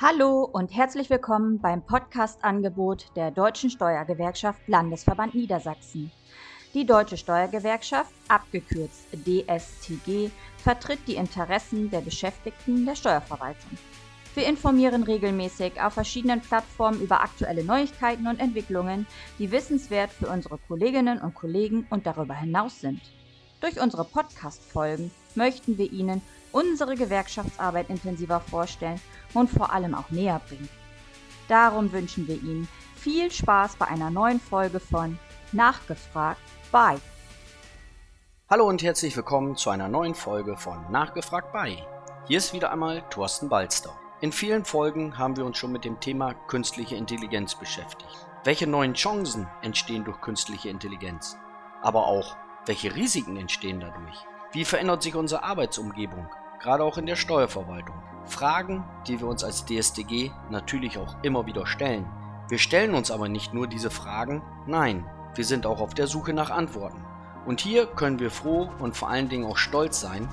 Hallo und herzlich willkommen beim Podcast-Angebot der Deutschen Steuergewerkschaft Landesverband Niedersachsen. Die Deutsche Steuergewerkschaft, abgekürzt DSTG, vertritt die Interessen der Beschäftigten der Steuerverwaltung. Wir informieren regelmäßig auf verschiedenen Plattformen über aktuelle Neuigkeiten und Entwicklungen, die wissenswert für unsere Kolleginnen und Kollegen und darüber hinaus sind. Durch unsere Podcast-Folgen möchten wir Ihnen unsere Gewerkschaftsarbeit intensiver vorstellen und vor allem auch näher bringen. Darum wünschen wir Ihnen viel Spaß bei einer neuen Folge von Nachgefragt bei. Hallo und herzlich willkommen zu einer neuen Folge von Nachgefragt bei. Hier ist wieder einmal Thorsten Balster. In vielen Folgen haben wir uns schon mit dem Thema künstliche Intelligenz beschäftigt. Welche neuen Chancen entstehen durch künstliche Intelligenz? Aber auch, welche Risiken entstehen dadurch? Wie verändert sich unsere Arbeitsumgebung, gerade auch in der Steuerverwaltung? Fragen, die wir uns als DSDG natürlich auch immer wieder stellen. Wir stellen uns aber nicht nur diese Fragen, nein, wir sind auch auf der Suche nach Antworten. Und hier können wir froh und vor allen Dingen auch stolz sein,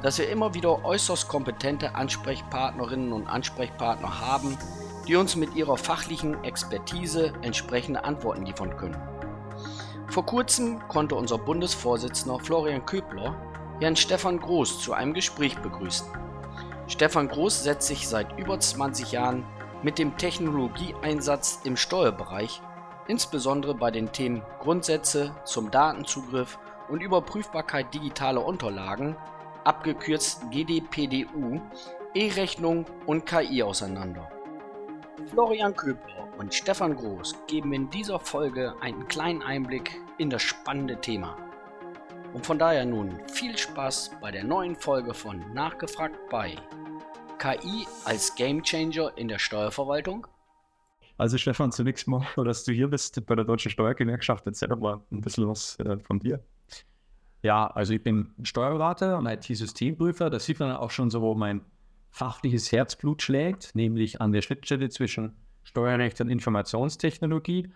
dass wir immer wieder äußerst kompetente Ansprechpartnerinnen und Ansprechpartner haben, die uns mit ihrer fachlichen Expertise entsprechende Antworten liefern können. Vor kurzem konnte unser Bundesvorsitzender Florian Köbler Herrn Stefan Groß zu einem Gespräch begrüßen. Stefan Groß setzt sich seit über 20 Jahren mit dem Technologieeinsatz im Steuerbereich, insbesondere bei den Themen Grundsätze zum Datenzugriff und Überprüfbarkeit digitaler Unterlagen, abgekürzt GDPDU, E-Rechnung und KI auseinander. Florian Köbler und Stefan Groß geben in dieser Folge einen kleinen Einblick in das spannende Thema. Und von daher nun viel Spaß bei der neuen Folge von Nachgefragt bei KI als Gamechanger in der Steuerverwaltung. Also Stefan, zunächst mal, dass du hier bist bei der Deutschen Steuergewerkschaft. Erzähl doch mal ein bisschen was äh, von dir. Ja, also ich bin Steuerberater und IT-Systemprüfer. Da sieht man auch schon so, wo mein fachliches Herzblut schlägt, nämlich an der Schnittstelle zwischen Steuerrecht und Informationstechnologie.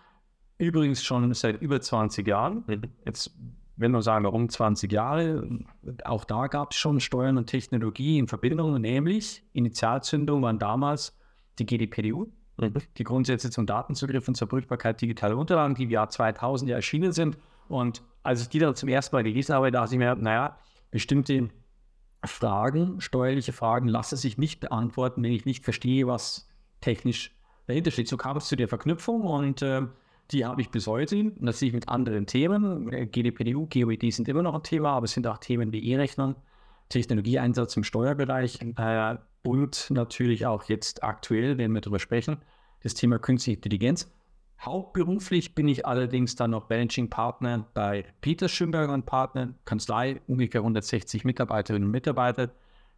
Übrigens schon seit über 20 Jahren. Jetzt wenn wir sagen, warum 20 Jahre, auch da gab es schon Steuern und Technologie in Verbindung, nämlich Initialzündung waren damals die GDPDU, mhm. die Grundsätze zum Datenzugriff und zur Prüfbarkeit digitaler Unterlagen, die im Jahr 2000 ja erschienen sind. Und als ich die dann zum ersten Mal gelesen habe, dachte ich mir, naja, bestimmte Fragen, steuerliche Fragen, lassen sich nicht beantworten, wenn ich nicht verstehe, was technisch dahinter steht. So kam es zu der Verknüpfung und äh, die habe ich bis heute, natürlich mit anderen Themen. GDPDU, GOED sind immer noch ein Thema, aber es sind auch Themen wie E-Rechnern, Technologieeinsatz im Steuerbereich äh, und natürlich auch jetzt aktuell, wenn wir darüber sprechen, das Thema künstliche Intelligenz. Hauptberuflich bin ich allerdings dann noch Managing Partner bei Peter Schönberger und Partner, Kanzlei, ungefähr 160 Mitarbeiterinnen und Mitarbeiter,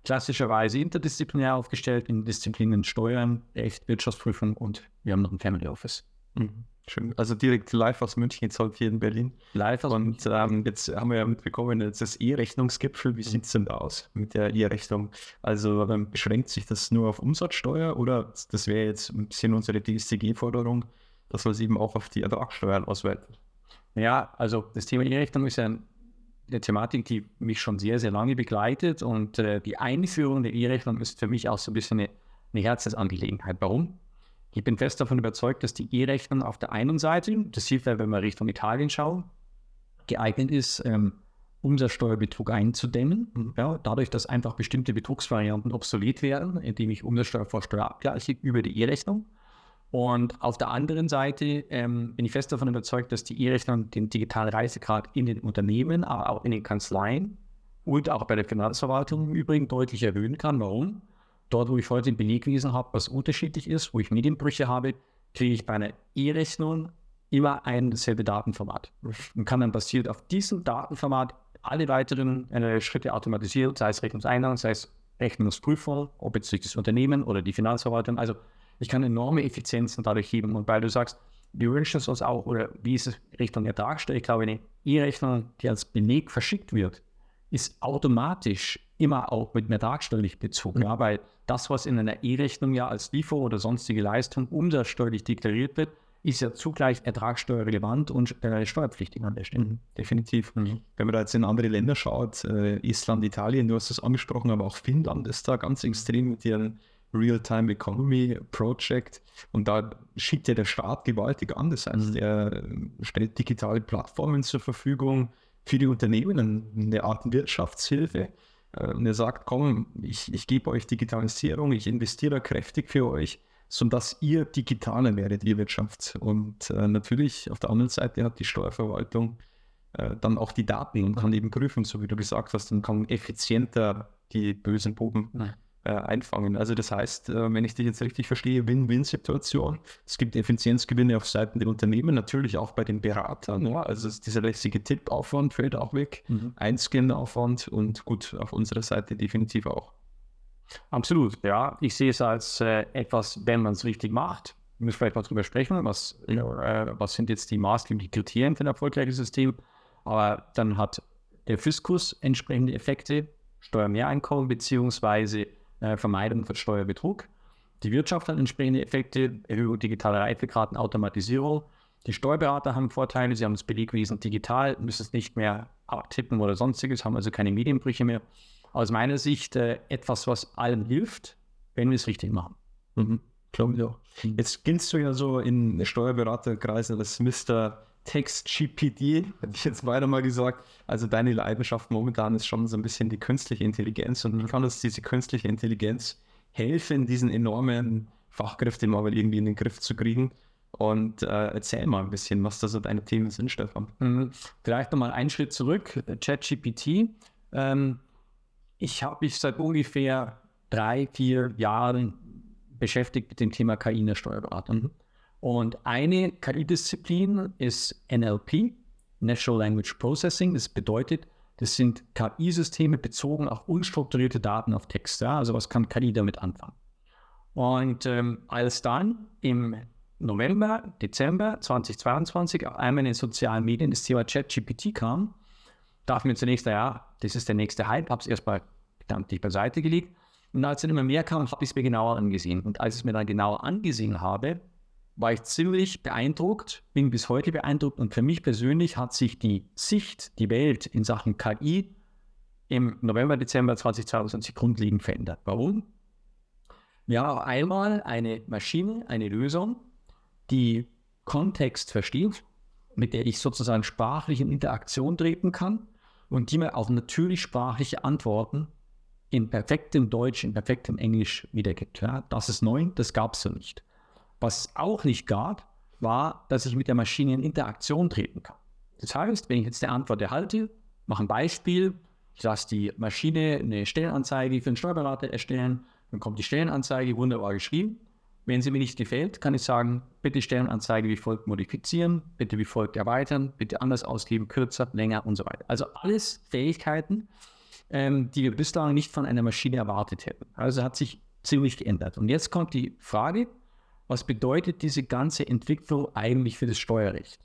klassischerweise interdisziplinär aufgestellt in Disziplinen Steuern, Recht, Wirtschaftsprüfung und wir haben noch ein Family Office. Mhm. Schön. Also direkt live aus München, jetzt halt hier in Berlin. Live aus Und ähm, jetzt haben wir ja mitbekommen, jetzt das E-Rechnungsgipfel. Wie mhm. sieht es denn da aus mit der E-Rechnung? Also ähm, beschränkt sich das nur auf Umsatzsteuer oder das wäre jetzt ein bisschen unsere DSTG-Forderung, dass man es eben auch auf die Ertragssteuern ausweitet? Ja, also das Thema E-Rechnung ist ja eine Thematik, die mich schon sehr, sehr lange begleitet und äh, die Einführung der E-Rechnung ist für mich auch so ein bisschen eine, eine Herzensangelegenheit. Warum? Ich bin fest davon überzeugt, dass die E-Rechnung auf der einen Seite, das sieht man, wenn wir Richtung Italien schauen, geeignet ist, ähm, Umsatzsteuerbetrug einzudämmen. Mhm. Ja, dadurch, dass einfach bestimmte Betrugsvarianten obsolet werden, indem ich Umsatzsteuer vor Steuer abgleiche über die E-Rechnung. Und auf der anderen Seite ähm, bin ich fest davon überzeugt, dass die E-Rechnung den digitalen Reisegrad in den Unternehmen, aber auch in den Kanzleien und auch bei der Finanzverwaltung im Übrigen deutlich erhöhen kann. Warum? Dort, wo ich heute ein Belegwesen habe, was unterschiedlich ist, wo ich Medienbrüche habe, kriege ich bei einer E-Rechnung immer ein dasselbe Datenformat und kann dann basiert auf diesem Datenformat alle weiteren äh, Schritte automatisieren, sei es Rechnungseingang, sei es Rechnungsprüfung, ob jetzt durch das Unternehmen oder die Finanzverwaltung. Also ich kann enorme Effizienzen dadurch heben. Und weil du sagst, wir wünschen uns auch, oder wie ist es Richtung Ertragssteuer? Ich glaube, eine E-Rechnung, die als Beleg verschickt wird, ist automatisch immer auch mit mehrtagsteuerlich bezogen. Ja, weil das, was in einer E-Rechnung ja als Liefer- oder sonstige Leistung umsatzsteuerlich deklariert wird, ist ja zugleich ertragssteuerrelevant und äh, steuerpflichtig an der Stelle. Mhm, definitiv. Mhm. Wenn man da jetzt in andere Länder schaut, äh, Island, Italien, du hast es angesprochen, aber auch Finnland ist da ganz extrem mit ihren Real-Time Economy Project. Und da schickt ja der Staat gewaltig an. Das heißt, mhm. er stellt digitale Plattformen zur Verfügung für die Unternehmen, eine Art Wirtschaftshilfe. Äh, und er sagt, komm, ich, ich gebe euch Digitalisierung, ich investiere kräftig für euch, sodass ihr digitaler werdet, ihr Wirtschaft. Und äh, natürlich auf der anderen Seite hat die Steuerverwaltung äh, dann auch die Daten und kann eben prüfen, so wie du gesagt hast, und kann effizienter die bösen Buben äh, einfangen. Also das heißt, äh, wenn ich dich jetzt richtig verstehe, Win-Win-Situation. Es gibt Effizienzgewinne auf Seiten der Unternehmen, natürlich auch bei den Beratern. Ja? Also dieser lässige Tippaufwand fällt auch weg, mhm. Einscan-Aufwand und gut, auf unserer Seite definitiv auch. Absolut, ja. Ich sehe es als äh, etwas, wenn man es richtig macht. Wir müssen vielleicht mal drüber sprechen, was, äh, was sind jetzt die maßgeblichen Kriterien für ein erfolgreiches System. Aber dann hat der Fiskus entsprechende Effekte, Steuermehreinkommen beziehungsweise äh, Vermeidung von Steuerbetrug. Die Wirtschaft hat entsprechende Effekte, Erhöhung digitaler Reifegraden, Automatisierung. Die Steuerberater haben Vorteile, sie haben das Belegwesen digital, müssen es nicht mehr abtippen oder sonstiges, haben also keine Medienbrüche mehr. Aus meiner Sicht äh, etwas, was allen hilft, wenn wir es richtig machen. Mhm. Glaube ich auch. Jetzt giltst du ja so in Steuerberaterkreisen als Mr. Text-GPT, hätte ich jetzt weiter mal gesagt. Also deine Leidenschaft momentan ist schon so ein bisschen die künstliche Intelligenz und wie kann uns diese künstliche Intelligenz helfen, diesen enormen Fachkräftemangel irgendwie in den Griff zu kriegen? Und äh, erzähl mal ein bisschen, was da so deine Themen sind, Stefan. Mhm. Vielleicht nochmal einen Schritt zurück. ChatGPT. Ähm, ich habe mich seit ungefähr drei, vier Jahren beschäftigt mit dem Thema KI in der Steuerberatung. Mhm. Und eine KI-Disziplin ist NLP, Natural Language Processing. Das bedeutet, das sind KI-Systeme bezogen auf unstrukturierte Daten auf Text. Ja? Also was kann KI damit anfangen? Und ähm, als dann im November, Dezember 2022 auf einmal in den sozialen Medien das Thema ChatGPT kam, dachte mir zunächst, ja, das ist der nächste Hype, habe es erstmal gedanklich beiseite gelegt. Und als dann immer mehr kam, habe ich es mir genauer angesehen. Und als ich es mir dann genauer angesehen habe, war ich ziemlich beeindruckt, bin bis heute beeindruckt und für mich persönlich hat sich die Sicht, die Welt in Sachen KI im November, Dezember 2022 grundlegend verändert. Warum? Wir haben einmal eine Maschine, eine Lösung, die Kontext versteht, mit der ich sozusagen sprachlich in Interaktion treten kann und die mir auch natürlich sprachliche Antworten in perfektem Deutsch, in perfektem Englisch wiedergibt. Ja, das ist neu, das gab es so nicht. Was es auch nicht gab, war, dass ich mit der Maschine in Interaktion treten kann. Das heißt, wenn ich jetzt eine Antwort erhalte, mache ein Beispiel, ich lasse die Maschine eine Stellenanzeige für einen Steuerberater erstellen, dann kommt die Stellenanzeige wunderbar geschrieben. Wenn sie mir nicht gefällt, kann ich sagen, bitte Stellenanzeige wie folgt modifizieren, bitte wie folgt erweitern, bitte anders ausgeben, kürzer, länger und so weiter. Also alles Fähigkeiten, ähm, die wir bislang nicht von einer Maschine erwartet hätten. Also hat sich ziemlich geändert. Und jetzt kommt die Frage, was bedeutet diese ganze Entwicklung eigentlich für das Steuerrecht?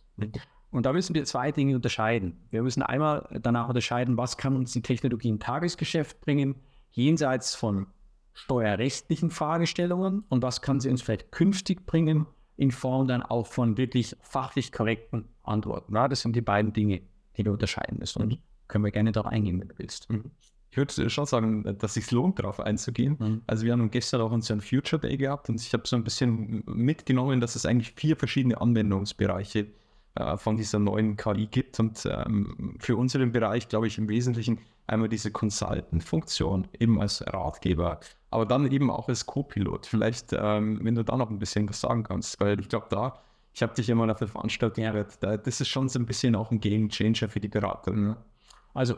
Und da müssen wir zwei Dinge unterscheiden. Wir müssen einmal danach unterscheiden, was kann uns die Technologie im Tagesgeschäft bringen, jenseits von steuerrechtlichen Fragestellungen und was kann sie uns vielleicht künftig bringen, in Form dann auch von wirklich fachlich korrekten Antworten. Ja, das sind die beiden Dinge, die wir unterscheiden müssen. Und können wir gerne darauf eingehen, wenn du willst. Mhm ich würde schon sagen, dass es sich lohnt, darauf einzugehen. Mhm. Also wir haben gestern auch unseren Future Day gehabt und ich habe so ein bisschen mitgenommen, dass es eigentlich vier verschiedene Anwendungsbereiche äh, von dieser neuen KI gibt. Und ähm, für unseren Bereich, glaube ich, im Wesentlichen einmal diese Consultant-Funktion, eben als Ratgeber, aber dann eben auch als Co-Pilot. Vielleicht, ähm, wenn du da noch ein bisschen was sagen kannst, weil ich glaube, da, ich habe dich immer auf der Veranstaltung gehört, da, das ist schon so ein bisschen auch ein Game Changer für die Berater. Ne? Also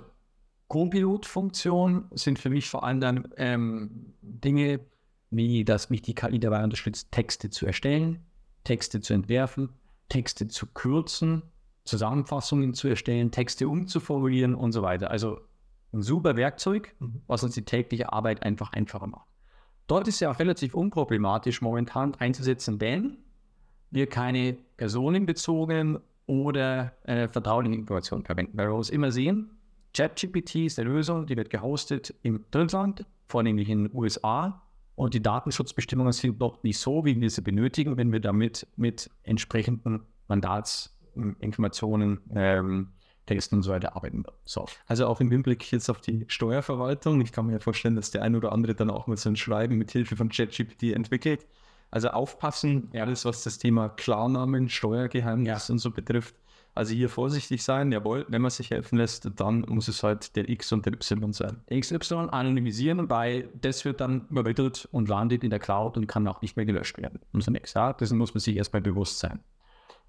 Co-Pilot-Funktion sind für mich vor allem dann ähm, Dinge, wie dass mich die KI dabei unterstützt, Texte zu erstellen, Texte zu entwerfen, Texte zu kürzen, Zusammenfassungen zu erstellen, Texte umzuformulieren und so weiter. Also ein super Werkzeug, mhm. was uns die tägliche Arbeit einfach einfacher macht. Dort ist ja auch relativ unproblematisch momentan einzusetzen, wenn wir keine personenbezogenen oder äh, vertraulichen Informationen verwenden. Weil wir uns immer sehen, ChatGPT ist eine Lösung, die wird gehostet im Drittland, vornehmlich in den USA. Und die Datenschutzbestimmungen sind dort nicht so, wie wir sie benötigen, wenn wir damit mit entsprechenden Mandatsinformationen ähm, Testen und so weiter arbeiten. So. Also auch im Hinblick jetzt auf die Steuerverwaltung. Ich kann mir ja vorstellen, dass der ein oder andere dann auch mal so ein Schreiben mit Hilfe von ChatGPT entwickelt. Also aufpassen, alles was das Thema Klarnamen, Steuergeheimnis ja. und so betrifft. Also hier vorsichtig sein, jawohl, wenn man sich helfen lässt, dann muss es halt der X und der Y sein. XY anonymisieren, weil das wird dann übermittelt und landet in der Cloud und kann auch nicht mehr gelöscht werden. Und so nichts. Ja, dessen muss man sich erstmal bewusst sein.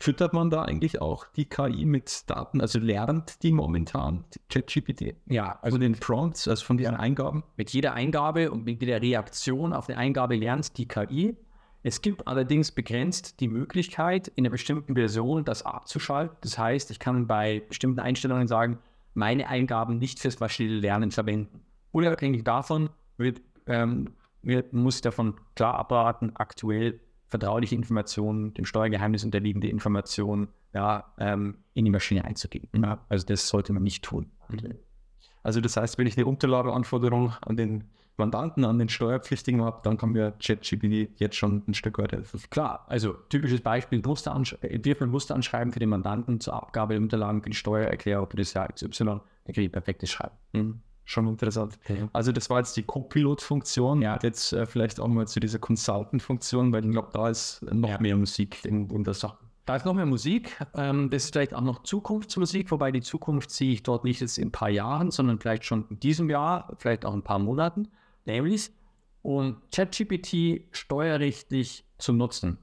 Füttert man da eigentlich auch die KI mit Daten? Also lernt die momentan ChatGPT? Ja, also den Prompts, also von diesen Eingaben? Mit jeder Eingabe und mit jeder Reaktion auf eine Eingabe lernt die KI es gibt allerdings begrenzt die Möglichkeit, in einer bestimmten Version das abzuschalten. Das heißt, ich kann bei bestimmten Einstellungen sagen, meine Eingaben nicht fürs maschinelle Lernen verwenden. Unabhängig davon wird, ähm, wird, muss ich davon klar abraten, aktuell vertrauliche Informationen, dem Steuergeheimnis unterliegende Informationen ja, ähm, in die Maschine einzugeben. Ja, also das sollte man nicht tun. Also das heißt, wenn ich eine Unterlageanforderung an den Mandanten, an den Steuerpflichtigen habe, dann kann mir ChatGPT jetzt schon ein Stück weit helfen. Klar, also typisches Beispiel, Musteransch ein Musteranschreiben für den Mandanten zur Abgabe der Unterlagen für die Steuererklärung für das Jahr XY, dann kriege ich perfektes Schreiben. Mhm. Schon interessant. Okay. Also das war jetzt die Copilot-Funktion. Ja. Jetzt äh, vielleicht auch mal zu dieser Consultant-Funktion, weil ich glaube, da ist noch ja. mehr Musik in, in der Sache. Da ist noch mehr Musik. Ähm, das ist vielleicht auch noch Zukunftsmusik, wobei die Zukunft sehe ich dort nicht jetzt in ein paar Jahren, sondern vielleicht schon in diesem Jahr, vielleicht auch in ein paar Monaten nämlich um ChatGPT steuerrechtlich zu nutzen.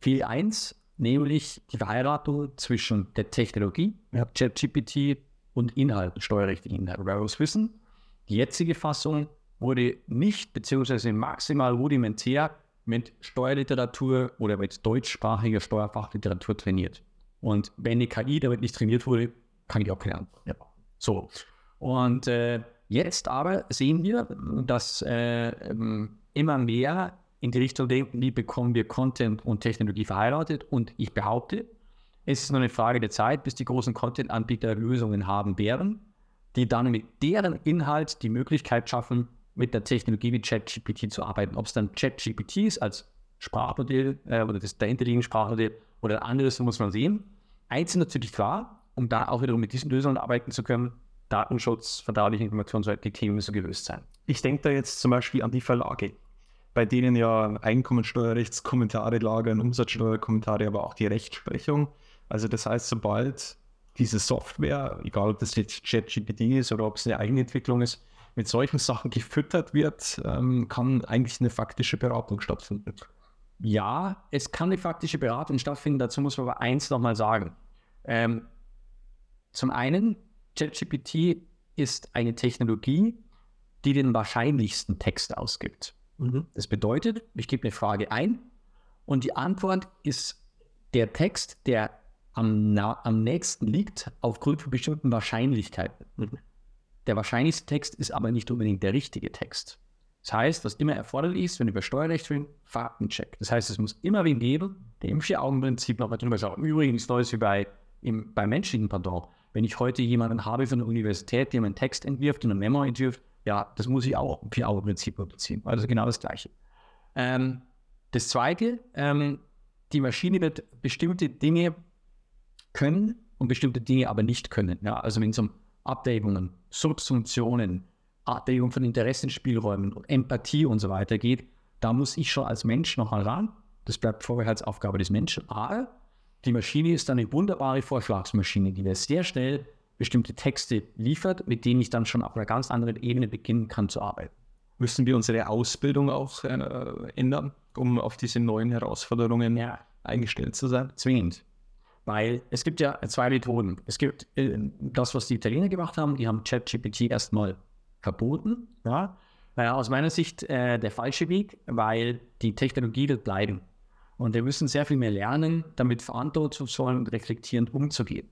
Viel 1, nämlich die Verheiratung zwischen der Technologie, ja. ChatGPT und Inhalten, steuerrechtlichen Inhalten. Wir muss wissen, die jetzige Fassung wurde nicht beziehungsweise maximal rudimentär mit Steuerliteratur oder mit deutschsprachiger Steuerfachliteratur trainiert. Und wenn die KI damit nicht trainiert wurde, kann ich auch keine Antwort. Ja. So. Und äh, Jetzt aber sehen wir, dass äh, ähm, immer mehr in die Richtung denken, wie bekommen wir Content und Technologie verheiratet. Und ich behaupte, es ist nur eine Frage der Zeit, bis die großen Content-Anbieter Lösungen haben werden, die dann mit deren Inhalt die Möglichkeit schaffen, mit der Technologie wie ChatGPT zu arbeiten. Ob es dann ChatGPT ist als Sprachmodell äh, oder das dahinterliegende Sprachmodell oder anderes, muss man sehen. Eins ist natürlich klar, um da auch wiederum mit diesen Lösungen arbeiten zu können, Datenschutz, vertrauliche Informationen, solche Themen müssen gelöst sein. Ich denke da jetzt zum Beispiel an die Verlage, bei denen ja Einkommensteuerrechtskommentare lagern, Umsatzsteuerkommentare, aber auch die Rechtsprechung. Also das heißt, sobald diese Software, egal ob das jetzt ChatGPT ist oder ob es eine Eigenentwicklung ist, mit solchen Sachen gefüttert wird, ähm, kann eigentlich eine faktische Beratung stattfinden. Ja, es kann eine faktische Beratung stattfinden. Dazu muss man aber eins nochmal sagen. Ähm, zum einen ChatGPT ist eine Technologie, die den wahrscheinlichsten Text ausgibt. Mhm. Das bedeutet, ich gebe eine Frage ein und die Antwort ist der Text, der am, am nächsten liegt, aufgrund von bestimmten Wahrscheinlichkeiten. Mhm. Der wahrscheinlichste Text ist aber nicht unbedingt der richtige Text. Das heißt, was immer erforderlich ist, wenn wir über Steuerrecht reden, Faktencheck. Das heißt, es muss immer wen geben, der im Vier-Augen-Prinzip nochmal drüber schaut. Übrigens, Neues wie bei, im, beim menschlichen Pardon. Wenn ich heute jemanden habe von der Universität, der einen Text entwirft und ein Memo entwirft, ja, das muss ich auch im Vier-Augen-Prinzip beziehen. Also genau das Gleiche. Ähm, das Zweite, ähm, die Maschine wird bestimmte Dinge können und bestimmte Dinge aber nicht können. Ja, also wenn es um Abwägungen, Subsumptionen, Abwägung von Interessenspielräumen und Empathie und so weiter geht, da muss ich schon als Mensch noch mal ran. Das bleibt Vorbehaltsaufgabe des Menschen. Aber die Maschine ist eine wunderbare Vorschlagsmaschine, die mir sehr schnell bestimmte Texte liefert, mit denen ich dann schon auf einer ganz anderen Ebene beginnen kann zu arbeiten. Müssen wir unsere Ausbildung auch äh, ändern, um auf diese neuen Herausforderungen ja. eingestellt zu sein? Zwingend. Weil es gibt ja zwei Methoden. Es gibt äh, das, was die Italiener gemacht haben, die haben ChatGPT erstmal verboten. Ja? Naja, aus meiner Sicht äh, der falsche Weg, weil die Technologie wird bleiben. Und wir müssen sehr viel mehr lernen, damit verantwortungsvoll und reflektierend umzugehen.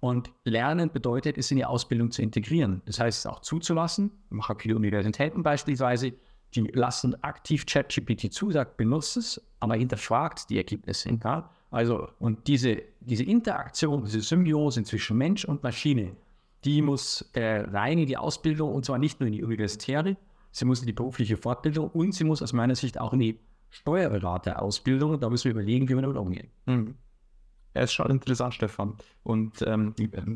Und Lernen bedeutet, es in die Ausbildung zu integrieren. Das heißt, es auch zuzulassen. Ich mache viele Universitäten beispielsweise, die lassen aktiv ChatGPT zu, sagt, benutzt es, aber hinterfragt die Ergebnisse. Ja? Also, und diese, diese Interaktion, diese Symbiose zwischen Mensch und Maschine, die muss äh, rein in die Ausbildung und zwar nicht nur in die universitäre, sie muss in die berufliche Fortbildung und sie muss aus meiner Sicht auch in die Steuerberaterausbildung, da müssen wir überlegen, wie wir damit umgehen. Mhm. Er ist schon interessant, Stefan. Und ähm,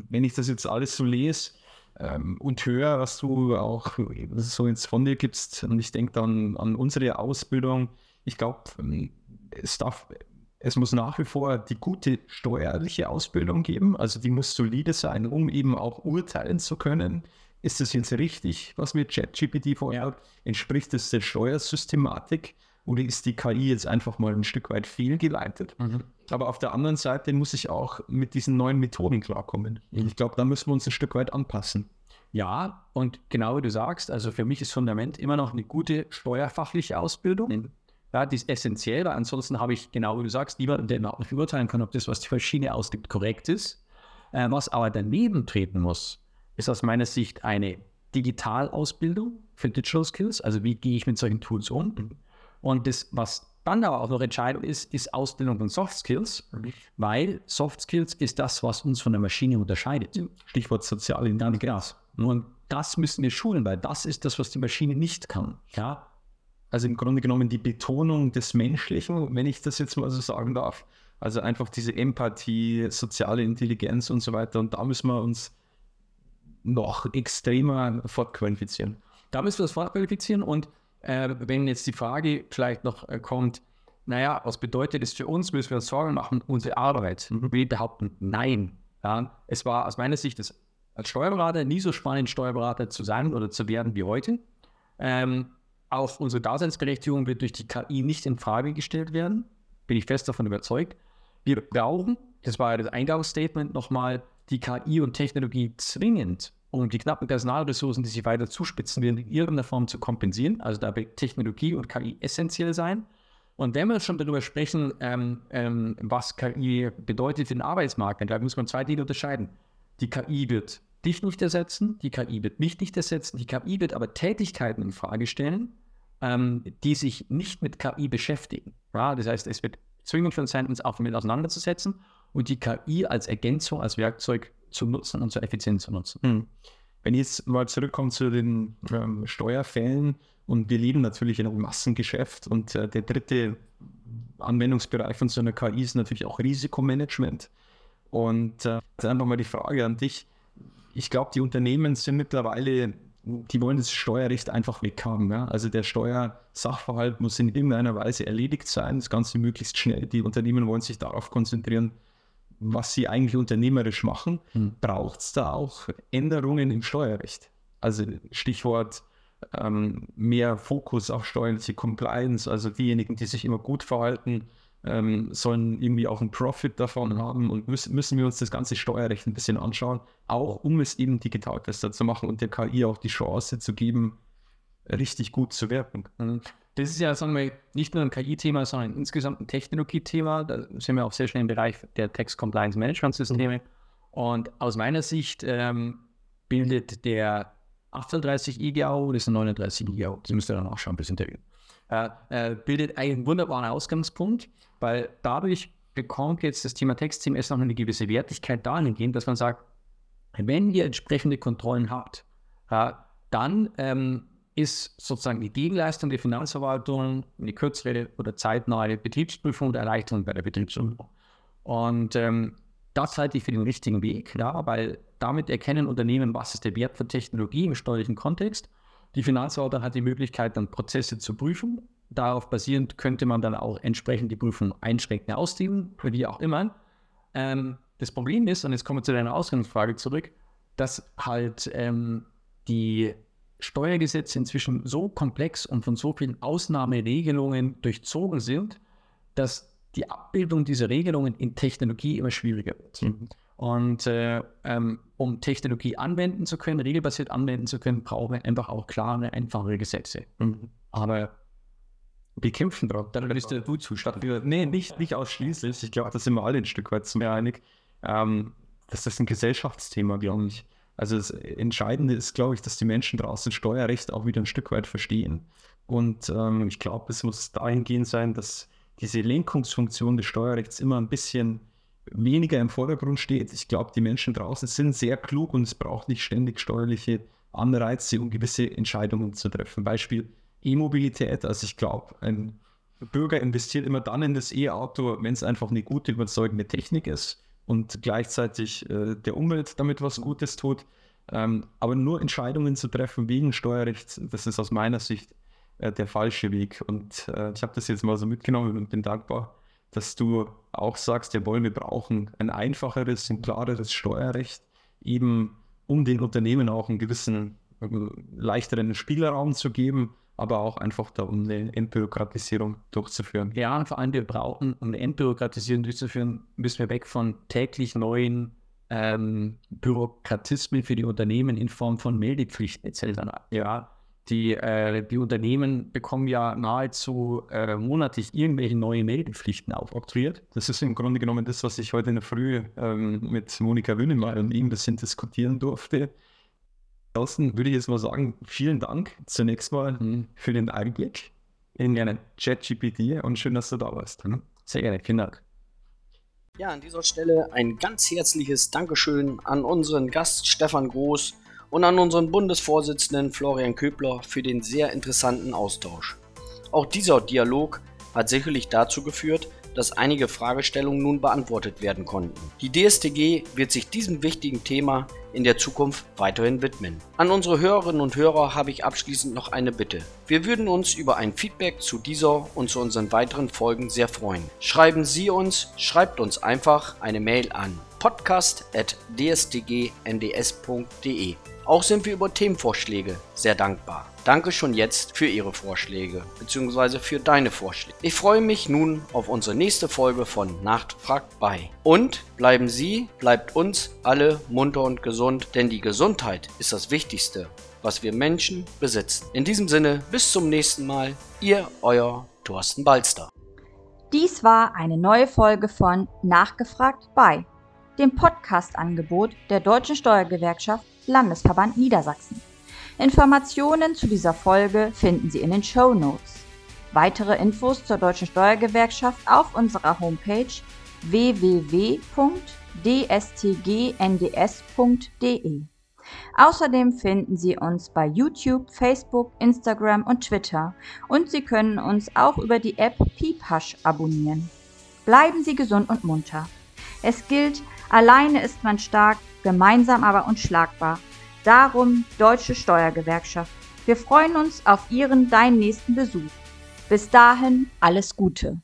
wenn ich das jetzt alles so lese ähm, und höre, was du auch so ins von dir gibst, und ich denke dann an unsere Ausbildung, ich glaube, ähm, es darf es muss nach wie vor die gute steuerliche Ausbildung geben, also die muss solide sein, um eben auch urteilen zu können. Ist das jetzt richtig, was mir ChatGPT vorhat? Entspricht das der Steuersystematik oder ist die KI jetzt einfach mal ein Stück weit fehlgeleitet? Mhm. Aber auf der anderen Seite muss ich auch mit diesen neuen Methoden klarkommen. Mhm. Ich glaube, da müssen wir uns ein Stück weit anpassen. Ja, und genau wie du sagst, also für mich ist Fundament immer noch eine gute steuerfachliche Ausbildung. Mhm. Ja, die ist essentiell, weil ansonsten habe ich, genau wie du sagst, niemanden, der überhaupt nicht beurteilen kann, ob das, was die Maschine ausgibt, korrekt ist. Äh, was aber daneben treten muss, ist aus meiner Sicht eine Digitalausbildung für Digital Skills. Also wie gehe ich mit solchen Tools um? Und das, was dann aber auch noch entscheidend ist, ist Ausbildung von Soft Skills, weil Soft Skills ist das, was uns von der Maschine unterscheidet. Stichwort soziale Intelligenz. Und das müssen wir schulen, weil das ist das, was die Maschine nicht kann. Ja, also im Grunde genommen die Betonung des Menschlichen, wenn ich das jetzt mal so sagen darf. Also einfach diese Empathie, soziale Intelligenz und so weiter. Und da müssen wir uns noch extremer fortqualifizieren. Da müssen wir uns fortqualifizieren. Und äh, wenn jetzt die Frage vielleicht noch äh, kommt, naja, was bedeutet das für uns? Müssen wir uns Sorgen machen, unsere Arbeit? Mhm. Wir behaupten, nein. Ja, es war aus meiner Sicht das, als Steuerberater nie so spannend, Steuerberater zu sein oder zu werden wie heute. Ähm, auch unsere Daseinsberechtigung wird durch die KI nicht in Frage gestellt werden. Bin ich fest davon überzeugt. Wir brauchen, das war ja das Eingangsstatement nochmal, die KI und Technologie zwingend, um die knappen Personalressourcen, die sich weiter zuspitzen werden, in irgendeiner Form zu kompensieren. Also da wird Technologie und KI essentiell sein. Und wenn wir schon darüber sprechen, ähm, ähm, was KI bedeutet für den Arbeitsmarkt, dann muss man zwei Dinge unterscheiden. Die KI wird dich nicht ersetzen, die KI wird mich nicht ersetzen, die KI wird aber Tätigkeiten in Frage stellen, ähm, die sich nicht mit KI beschäftigen. Ja, das heißt, es wird zwingend für sein, uns auch damit auseinanderzusetzen und die KI als Ergänzung, als Werkzeug zu nutzen und zur Effizienz zu nutzen. Hm. Wenn ich jetzt mal zurückkomme zu den ähm, Steuerfällen und wir leben natürlich in einem Massengeschäft und äh, der dritte Anwendungsbereich von so einer KI ist natürlich auch Risikomanagement. Und äh, einfach mal die Frage an dich. Ich glaube, die Unternehmen sind mittlerweile die wollen das Steuerrecht einfach weghaben. Ja? Also der Steuersachverhalt muss in irgendeiner Weise erledigt sein, das Ganze möglichst schnell. Die Unternehmen wollen sich darauf konzentrieren, was sie eigentlich unternehmerisch machen. Hm. Braucht es da auch Änderungen im Steuerrecht? Also Stichwort ähm, mehr Fokus auf steuerliche Compliance, also diejenigen, die sich immer gut verhalten, ähm, sollen irgendwie auch einen Profit davon haben und müssen, müssen wir uns das ganze Steuerrecht ein bisschen anschauen, auch um es eben digital besser zu machen und der KI auch die Chance zu geben, richtig gut zu wirken. Das ist ja, sagen wir, nicht nur ein KI-Thema, sondern insgesamt ein Technologie-Thema. Da sind wir auch sehr schnell im Bereich der Tax Compliance Management Systeme. Mhm. Und aus meiner Sicht ähm, bildet der 38 IGAO, das ist ein 39 IGAO, das müsst ihr dann auch schauen bis Interview, äh, äh, bildet einen wunderbaren Ausgangspunkt weil dadurch bekommt jetzt das Thema Text-CMS noch eine gewisse Wertigkeit dahingehend, dass man sagt, wenn ihr entsprechende Kontrollen habt, ja, dann ähm, ist sozusagen die Gegenleistung der Finanzverwaltung eine kürzere oder zeitnahe Betriebsprüfung oder Erleichterung bei der Betriebsprüfung. Und ähm, das halte ich für den richtigen Weg, ja, weil damit erkennen Unternehmen, was ist der Wert von Technologie im steuerlichen Kontext. Die Finanzverwaltung hat die Möglichkeit, dann Prozesse zu prüfen Darauf basierend könnte man dann auch entsprechend die Prüfung einschränkend ausdehnen, wie auch immer. Ähm, das Problem ist, und jetzt kommen wir zu deiner Ausgangsfrage zurück, dass halt ähm, die Steuergesetze inzwischen so komplex und von so vielen Ausnahmeregelungen durchzogen sind, dass die Abbildung dieser Regelungen in Technologie immer schwieriger wird. Mhm. Und äh, ähm, um Technologie anwenden zu können, regelbasiert anwenden zu können, brauchen wir einfach auch klare, einfache Gesetze. Mhm. Aber wir kämpfen drauf. Dann bist du Zustand. Nee, nicht, nicht ausschließlich. Ich glaube, da sind wir alle ein Stück weit zu mir einig. Ähm, das ist ein Gesellschaftsthema, glaube ich. Also das Entscheidende ist, glaube ich, dass die Menschen draußen Steuerrecht auch wieder ein Stück weit verstehen. Und ähm, ich glaube, es muss dahingehend sein, dass diese Lenkungsfunktion des Steuerrechts immer ein bisschen weniger im Vordergrund steht. Ich glaube, die Menschen draußen sind sehr klug und es braucht nicht ständig steuerliche Anreize, um gewisse Entscheidungen zu treffen. Beispiel, E-Mobilität. Also ich glaube, ein Bürger investiert immer dann in das E-Auto, wenn es einfach eine gute, überzeugende Technik ist und gleichzeitig äh, der Umwelt damit was Gutes tut. Ähm, aber nur Entscheidungen zu treffen wegen Steuerrecht, das ist aus meiner Sicht äh, der falsche Weg. Und äh, ich habe das jetzt mal so mitgenommen und bin dankbar, dass du auch sagst, jawohl, wir brauchen ein einfacheres, ein klareres Steuerrecht, eben um den Unternehmen auch einen gewissen äh, leichteren Spielraum zu geben, aber auch einfach da, um eine Entbürokratisierung durchzuführen. Ja, und vor allem wir brauchen, um eine Entbürokratisierung durchzuführen, müssen wir weg von täglich neuen ähm, Bürokratismen für die Unternehmen in Form von Meldepflichten etc. Ja, die, äh, die Unternehmen bekommen ja nahezu äh, monatlich irgendwelche neue Meldepflichten aufoktroyiert. Das ist im Grunde genommen das, was ich heute in der Früh ähm, mit Monika Wünnemeyer und ihm ein bisschen diskutieren durfte. Ansonsten würde ich jetzt mal sagen, vielen Dank zunächst mal mhm. für den Einblick in eine ChatGPT und schön, dass du da warst. Mhm. Sehr gerne, vielen Dank. Ja, an dieser Stelle ein ganz herzliches Dankeschön an unseren Gast Stefan Groß und an unseren Bundesvorsitzenden Florian Köbler für den sehr interessanten Austausch. Auch dieser Dialog hat sicherlich dazu geführt, dass einige Fragestellungen nun beantwortet werden konnten. Die DSTG wird sich diesem wichtigen Thema in der Zukunft weiterhin widmen. An unsere Hörerinnen und Hörer habe ich abschließend noch eine Bitte. Wir würden uns über ein Feedback zu dieser und zu unseren weiteren Folgen sehr freuen. Schreiben Sie uns, schreibt uns einfach eine Mail an podcast.dstgnds.de. Auch sind wir über Themenvorschläge sehr dankbar. Danke schon jetzt für Ihre Vorschläge bzw. für deine Vorschläge. Ich freue mich nun auf unsere nächste Folge von Nacht fragt bei. Und bleiben Sie, bleibt uns alle munter und gesund, denn die Gesundheit ist das Wichtigste, was wir Menschen besitzen. In diesem Sinne, bis zum nächsten Mal, Ihr, euer Thorsten Balster. Dies war eine neue Folge von Nachgefragt bei, dem Podcast-Angebot der Deutschen Steuergewerkschaft Landesverband Niedersachsen. Informationen zu dieser Folge finden Sie in den Show Notes. Weitere Infos zur Deutschen Steuergewerkschaft auf unserer Homepage www.dstgnds.de. Außerdem finden Sie uns bei YouTube, Facebook, Instagram und Twitter und Sie können uns auch über die App Pipasch abonnieren. Bleiben Sie gesund und munter. Es gilt, alleine ist man stark, gemeinsam aber unschlagbar. Darum Deutsche Steuergewerkschaft. Wir freuen uns auf Ihren, deinen nächsten Besuch. Bis dahin alles Gute.